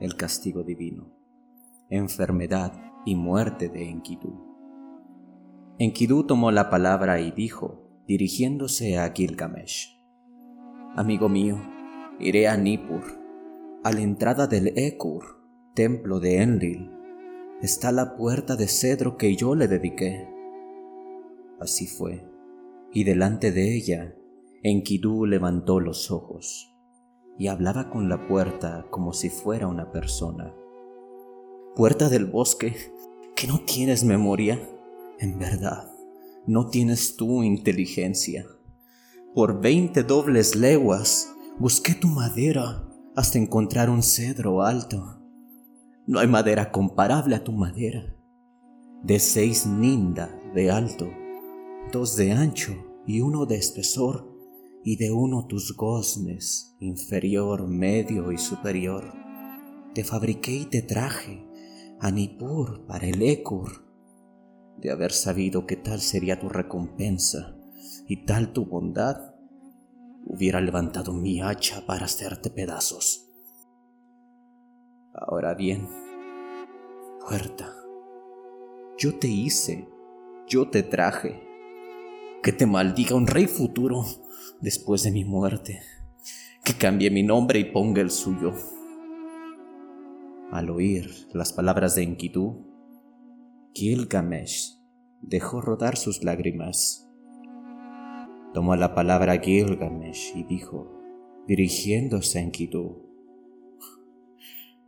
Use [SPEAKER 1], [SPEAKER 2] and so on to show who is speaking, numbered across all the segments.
[SPEAKER 1] el castigo divino, enfermedad y muerte de Enkidu. Enkidu tomó la palabra y dijo, dirigiéndose a Gilgamesh, Amigo mío, iré a Nippur, a la entrada del Ekur, templo de Enlil, está la puerta de cedro que yo le dediqué. Así fue, y delante de ella, Enkidu levantó los ojos y hablaba con la puerta como si fuera una persona. Puerta del bosque, que no tienes memoria, en verdad, no tienes tu inteligencia. Por veinte dobles leguas busqué tu madera hasta encontrar un cedro alto. No hay madera comparable a tu madera. De seis ninda de alto, dos de ancho y uno de espesor y de uno tus goznes, inferior, medio y superior. Te fabriqué y te traje a Nippur para el Ekur. De haber sabido que tal sería tu recompensa y tal tu bondad, hubiera levantado mi hacha para hacerte pedazos. Ahora bien, puerta, yo te hice, yo te traje. Que te maldiga un rey futuro después de mi muerte, que cambie mi nombre y ponga el suyo. Al oír las palabras de Enkidu, Gilgamesh dejó rodar sus lágrimas. Tomó la palabra Gilgamesh y dijo, dirigiéndose a Enkidu,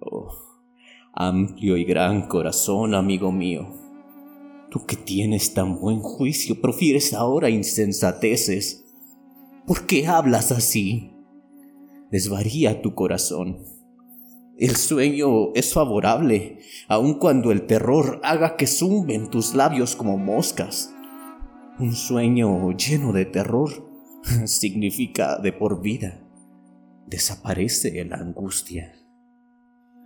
[SPEAKER 1] Oh, amplio y gran corazón, amigo mío, tú que tienes tan buen juicio, profieres ahora insensateces ¿Por qué hablas así? Desvaría tu corazón. El sueño es favorable, aun cuando el terror haga que zumben tus labios como moscas. Un sueño lleno de terror significa de por vida. Desaparece la angustia.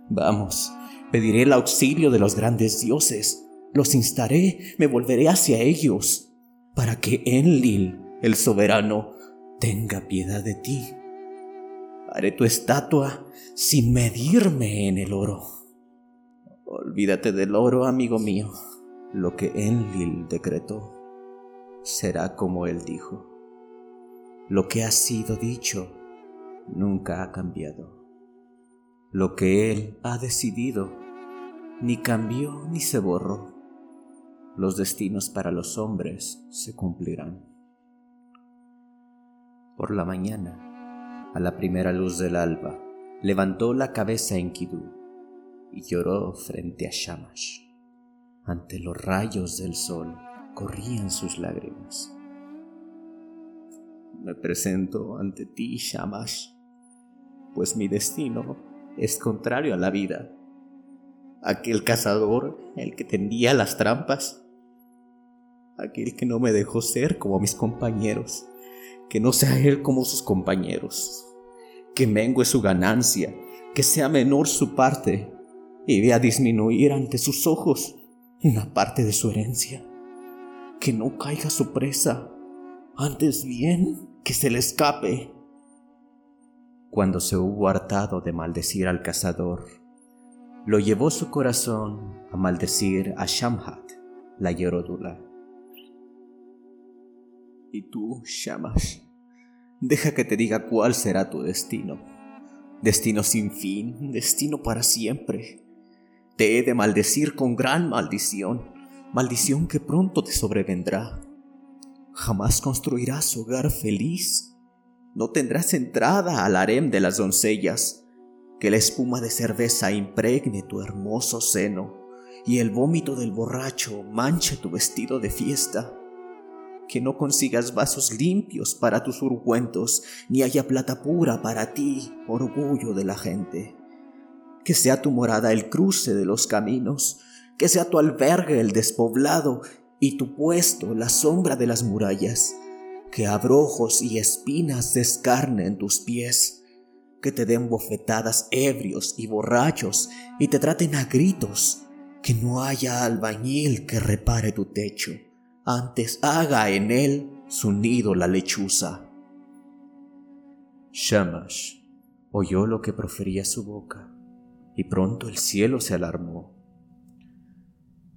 [SPEAKER 1] Vamos, pediré el auxilio de los grandes dioses, los instaré, me volveré hacia ellos, para que Enlil, el soberano, tenga piedad de ti. Haré tu estatua sin medirme en el oro. Olvídate del oro, amigo mío. Lo que Enlil decretó será como él dijo. Lo que ha sido dicho nunca ha cambiado. Lo que él ha decidido ni cambió ni se borró. Los destinos para los hombres se cumplirán. Por la mañana, a la primera luz del alba, levantó la cabeza Enkidu y lloró frente a Shamash. Ante los rayos del sol corrían sus lágrimas. Me presento ante ti, Shamash, pues mi destino es contrario a la vida. Aquel cazador, el que tendía las trampas, aquel que no me dejó ser como mis compañeros que no sea él como sus compañeros, que mengue su ganancia, que sea menor su parte y vea disminuir ante sus ojos una parte de su herencia, que no caiga su presa, antes bien que se le escape. Cuando se hubo hartado de maldecir al cazador, lo llevó su corazón a maldecir a Shamhat, la Yerodula y tú, Shamash, deja que te diga cuál será tu destino. Destino sin fin, destino para siempre. Te he de maldecir con gran maldición, maldición que pronto te sobrevendrá. Jamás construirás hogar feliz. No tendrás entrada al harem de las doncellas. Que la espuma de cerveza impregne tu hermoso seno y el vómito del borracho manche tu vestido de fiesta que no consigas vasos limpios para tus urgüentos, ni haya plata pura para ti, orgullo de la gente. Que sea tu morada el cruce de los caminos, que sea tu albergue el despoblado y tu puesto la sombra de las murallas, que abrojos y espinas descarnen tus pies, que te den bofetadas ebrios y borrachos y te traten a gritos, que no haya albañil que repare tu techo antes haga en él su nido la lechuza. Shamash oyó lo que profería su boca y pronto el cielo se alarmó.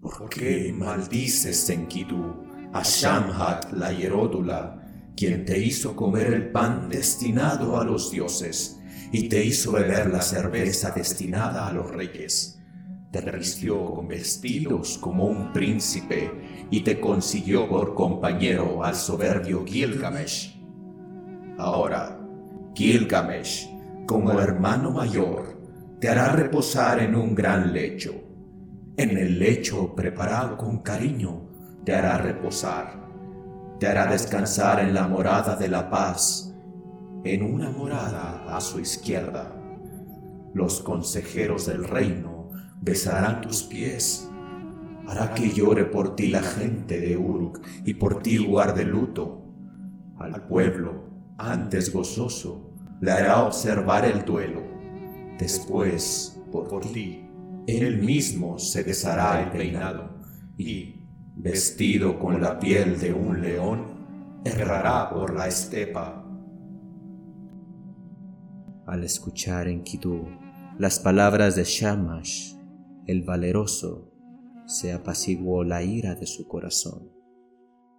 [SPEAKER 2] ¿Por qué maldices, Enkidu, a Shamhat la hieródula, quien te hizo comer el pan destinado a los dioses y te hizo beber la cerveza destinada a los reyes? Te vistió con vestidos como un príncipe y te consiguió por compañero al soberbio Gilgamesh. Ahora, Gilgamesh, como hermano mayor, te hará reposar en un gran lecho. En el lecho preparado con cariño te hará reposar. Te hará descansar en la morada de la paz, en una morada a su izquierda. Los consejeros del reino besarán tus pies. Hará que llore por ti la gente de Uruk y por ti guarde luto. Al pueblo, antes gozoso, le hará observar el duelo. Después, por ti, él mismo se deshará el peinado y, vestido con la piel de un león, errará por la estepa.
[SPEAKER 1] Al escuchar en Kidú las palabras de Shamash, el valeroso, se apaciguó la ira de su corazón,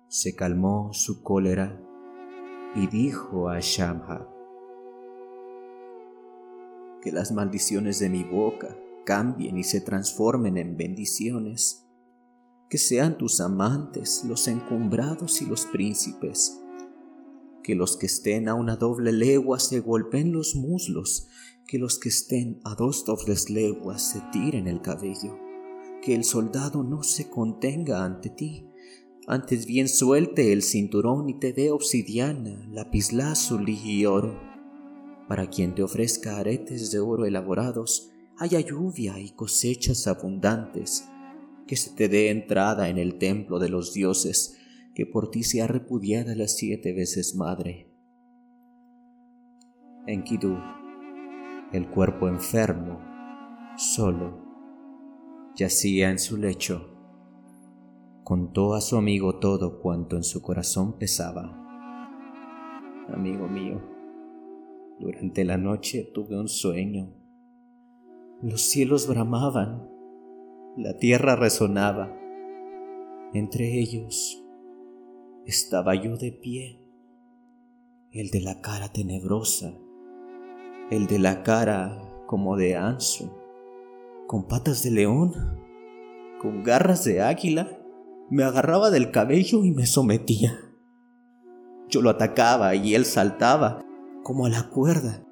[SPEAKER 1] se calmó su cólera y dijo a Shamha, que las maldiciones de mi boca cambien y se transformen en bendiciones, que sean tus amantes los encumbrados y los príncipes, que los que estén a una doble legua se golpeen los muslos, que los que estén a dos dobles leguas se tiren el cabello, que el soldado no se contenga ante ti, antes bien suelte el cinturón y te dé obsidiana, lapislázuli y oro. Para quien te ofrezca aretes de oro elaborados, haya lluvia y cosechas abundantes, que se te dé entrada en el templo de los dioses, que por ti sea repudiada las siete veces madre. Enkidu, el cuerpo enfermo, solo, yacía en su lecho contó a su amigo todo cuanto en su corazón pesaba. Amigo mío, durante la noche tuve un sueño. Los cielos bramaban, la tierra resonaba. Entre ellos estaba yo de pie, el de la cara tenebrosa, el de la cara como de anso, con patas de león, con garras de águila me agarraba del cabello y me sometía. Yo lo atacaba y él saltaba, como a la cuerda,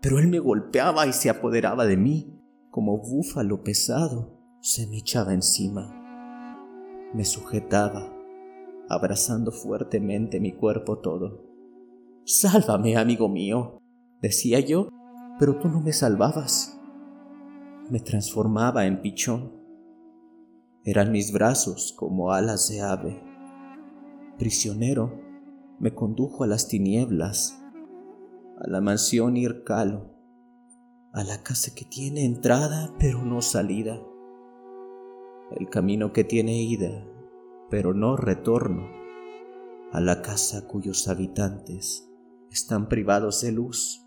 [SPEAKER 1] pero él me golpeaba y se apoderaba de mí, como búfalo pesado, se me echaba encima. Me sujetaba, abrazando fuertemente mi cuerpo todo. Sálvame, amigo mío, decía yo, pero tú no me salvabas. Me transformaba en pichón eran mis brazos como alas de ave. Prisionero, me condujo a las tinieblas, a la mansión Ircalo, a la casa que tiene entrada pero no salida, el camino que tiene ida pero no retorno, a la casa cuyos habitantes están privados de luz,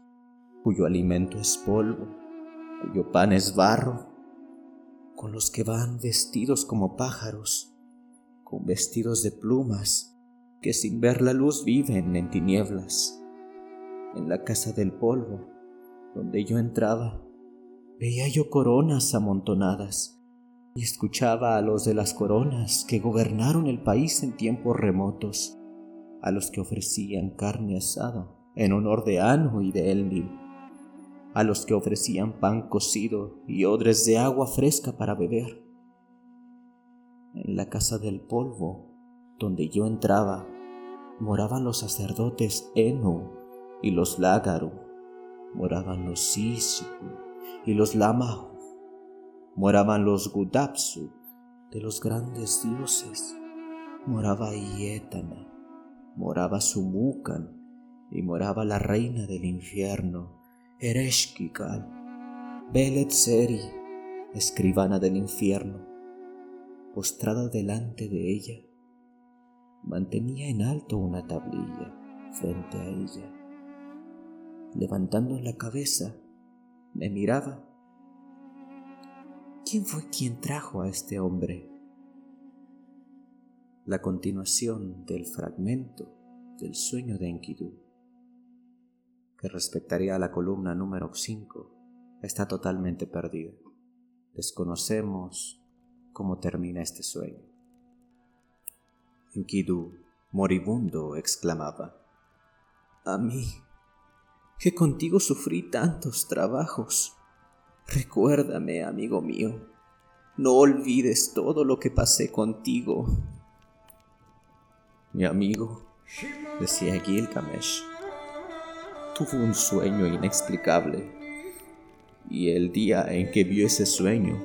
[SPEAKER 1] cuyo alimento es polvo, cuyo pan es barro, con los que van vestidos como pájaros, con vestidos de plumas, que sin ver la luz viven en tinieblas. En la casa del polvo, donde yo entraba, veía yo coronas amontonadas y escuchaba a los de las coronas que gobernaron el país en tiempos remotos, a los que ofrecían carne asada en honor de Anu y de Elnil a los que ofrecían pan cocido y odres de agua fresca para beber. En la casa del polvo, donde yo entraba, moraban los sacerdotes Enu y los Lágaro, moraban los Sisu y los Lamahu, moraban los Gudapsu de los grandes dioses, moraba Ietana, moraba Sumukan y moraba la reina del infierno Ereshkigal, Belet Seri, escribana del infierno, postrada delante de ella, mantenía en alto una tablilla frente a ella. Levantando la cabeza, me miraba ¿quién fue quien trajo a este hombre? La continuación del fragmento del sueño de Enkidu, que respectaría a la columna número 5, está totalmente perdida. Desconocemos cómo termina este sueño. Enkidu, moribundo, exclamaba, A mí, que contigo sufrí tantos trabajos, recuérdame, amigo mío, no olvides todo lo que pasé contigo. Mi amigo, decía Gilgamesh, tuvo un sueño inexplicable y el día en que vio ese sueño,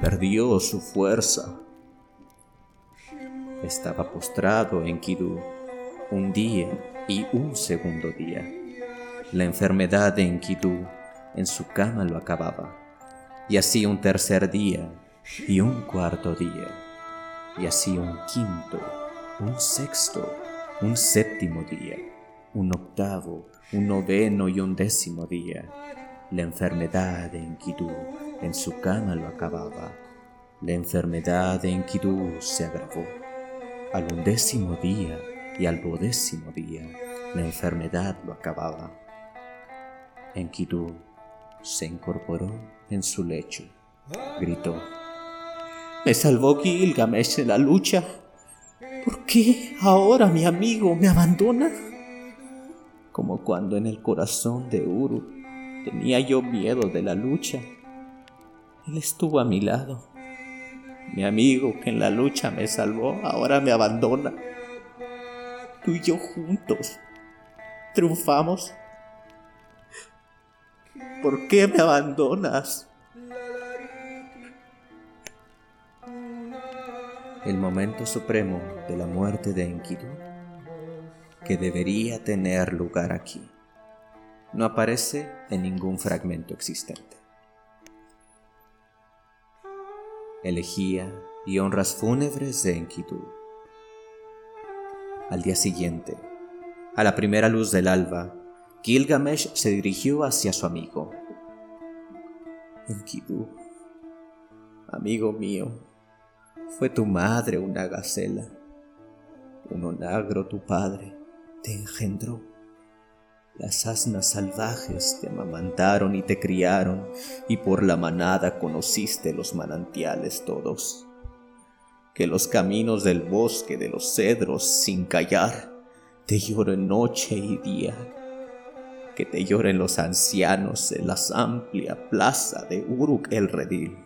[SPEAKER 1] perdió su fuerza. Estaba postrado en Kidu un día y un segundo día. La enfermedad de Enkidu en su cama lo acababa. Y así un tercer día y un cuarto día. Y así un quinto, un sexto, un séptimo día, un octavo, un noveno y un décimo día la enfermedad de Enkidu en su cama lo acababa. La enfermedad de Enkidu se agravó. Al undécimo día y al duodécimo día, la enfermedad lo acababa. Enkidu se incorporó en su lecho. Gritó. Me salvó Gilgamesh en la lucha. ¿Por qué ahora mi amigo me abandona? Como cuando en el corazón de Uru Tenía yo miedo de la lucha. Él estuvo a mi lado. Mi amigo que en la lucha me salvó, ahora me abandona. Tú y yo juntos triunfamos. ¿Por qué me abandonas? El momento supremo de la muerte de Enkidu, que debería tener lugar aquí no aparece en ningún fragmento existente. Elegía y honras fúnebres de Enkidu. Al día siguiente, a la primera luz del alba, Gilgamesh se dirigió hacia su amigo. Enkidu, amigo mío, fue tu madre una gacela, un onagro tu padre te engendró las asnas salvajes te amamantaron y te criaron, y por la manada conociste los manantiales todos. Que los caminos del bosque de los cedros sin callar te lloren noche y día. Que te lloren los ancianos en la amplia plaza de Uruk el Redil,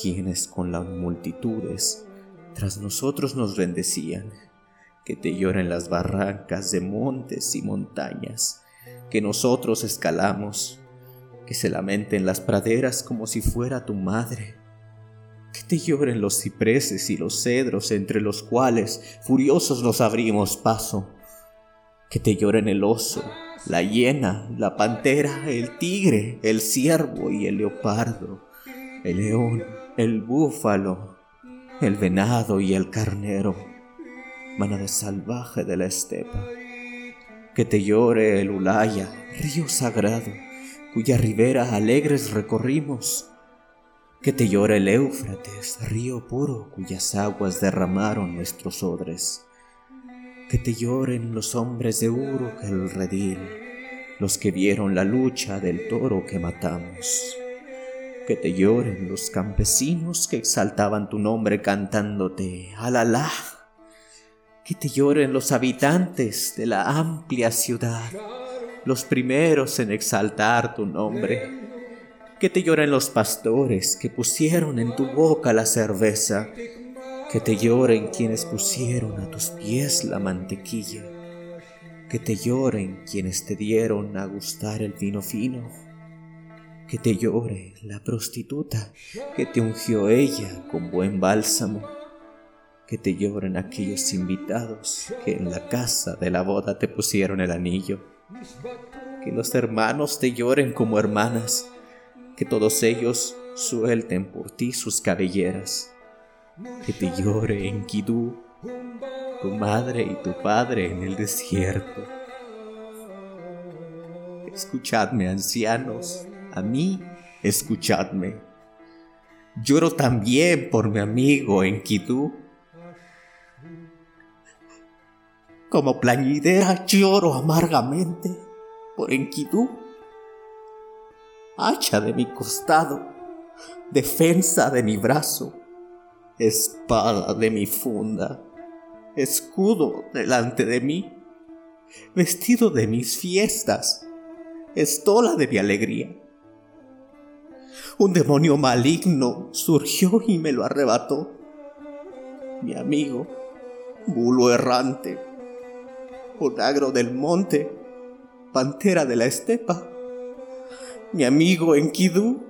[SPEAKER 1] quienes con las multitudes tras nosotros nos bendecían que te lloren las barrancas de montes y montañas que nosotros escalamos, que se lamenten las praderas como si fuera tu madre, que te lloren los cipreses y los cedros entre los cuales furiosos nos abrimos paso, que te lloren el oso, la hiena, la pantera, el tigre, el ciervo y el leopardo, el león, el búfalo, el venado y el carnero manada salvaje de la estepa. Que te llore el Ulaya, río sagrado, cuya ribera alegres recorrimos. Que te llore el Éufrates, río puro, cuyas aguas derramaron nuestros odres. Que te lloren los hombres de Uruk el redil, los que vieron la lucha del toro que matamos. Que te lloren los campesinos que exaltaban tu nombre cantándote, alalá que te lloren los habitantes de la amplia ciudad, los primeros en exaltar tu nombre. Que te lloren los pastores que pusieron en tu boca la cerveza. Que te lloren quienes pusieron a tus pies la mantequilla. Que te lloren quienes te dieron a gustar el vino fino. Que te llore la prostituta que te ungió ella con buen bálsamo que te lloren aquellos invitados que en la casa de la boda te pusieron el anillo. Que los hermanos te lloren como hermanas, que todos ellos suelten por ti sus cabelleras. Que te llore en Kidú, tu madre y tu padre en el desierto. Escuchadme, ancianos, a mí escuchadme. lloro también por mi amigo Enkidu. Como plañidera lloro amargamente por Enkidu. Hacha de mi costado, defensa de mi brazo, espada de mi funda, escudo delante de mí, vestido de mis fiestas, estola de mi alegría un demonio maligno surgió y me lo arrebató. Mi amigo, bulo errante, onagro del monte, pantera de la estepa. Mi amigo Enkidu,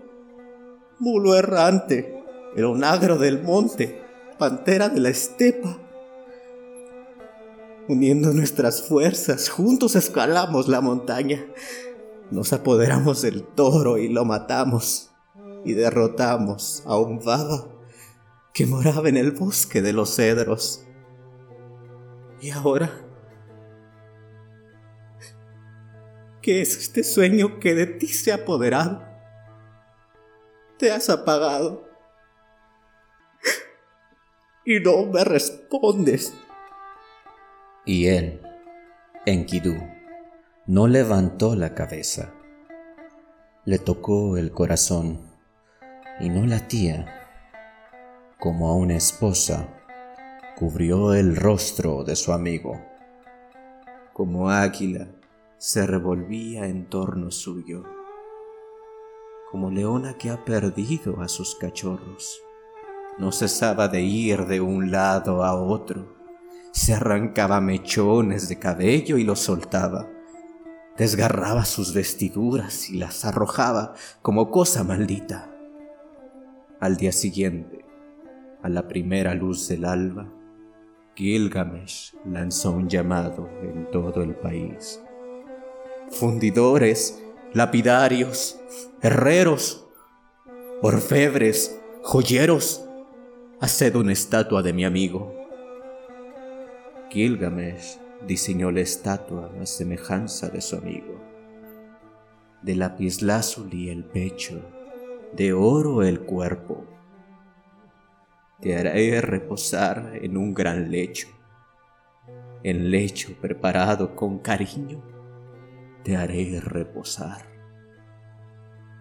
[SPEAKER 1] bulo errante, el onagro del monte, pantera de la estepa. Uniendo nuestras fuerzas, juntos escalamos la montaña. Nos apoderamos del toro y lo matamos y derrotamos a un vago que moraba en el bosque de los cedros. Y ahora, ¿qué es este sueño que de ti se ha apoderado? Te has apagado y no me respondes. Y él, Enkidu, no levantó la cabeza. Le tocó el corazón y no latía. Como a una esposa, cubrió el rostro de su amigo. Como águila, se revolvía en torno suyo. Como leona que ha perdido a sus cachorros. No cesaba de ir de un lado a otro. Se arrancaba mechones de cabello y los soltaba. Desgarraba sus vestiduras y las arrojaba como cosa maldita. Al día siguiente, a la primera luz del alba, Gilgamesh lanzó un llamado en todo el país. Fundidores, lapidarios, herreros, orfebres, joyeros, haced una estatua de mi amigo. Gilgamesh diseñó la estatua a semejanza de su amigo. De lapislázuli el pecho de oro el cuerpo. Te haré reposar en un gran lecho, en lecho preparado con cariño, te haré reposar.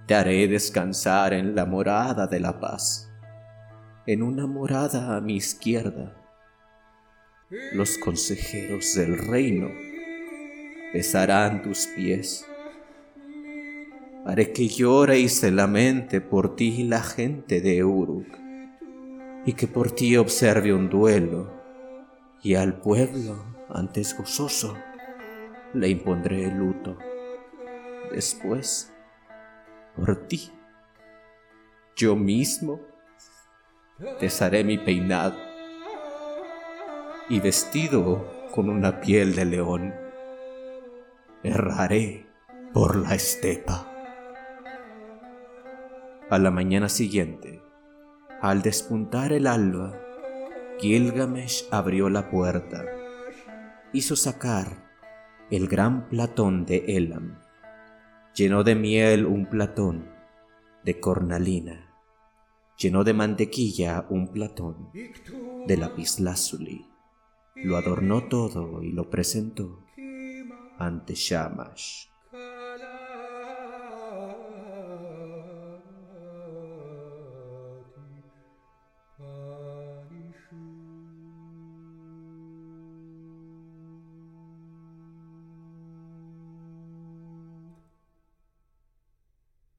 [SPEAKER 1] Te haré descansar en la morada de la paz, en una morada a mi izquierda. Los consejeros del reino besarán tus pies haré que llore y se lamente por ti la gente de Uruk, y que por ti observe un duelo, y al pueblo, antes gozoso, le impondré el luto. Después, por ti, yo mismo, desharé mi peinado, y vestido con una piel de león, erraré por la estepa. A la mañana siguiente, al despuntar el alba, Gilgamesh abrió la puerta, hizo sacar el gran platón de Elam, llenó de miel un platón de cornalina, llenó de mantequilla un platón de lapislázuli, lo adornó todo y lo presentó ante Shamash.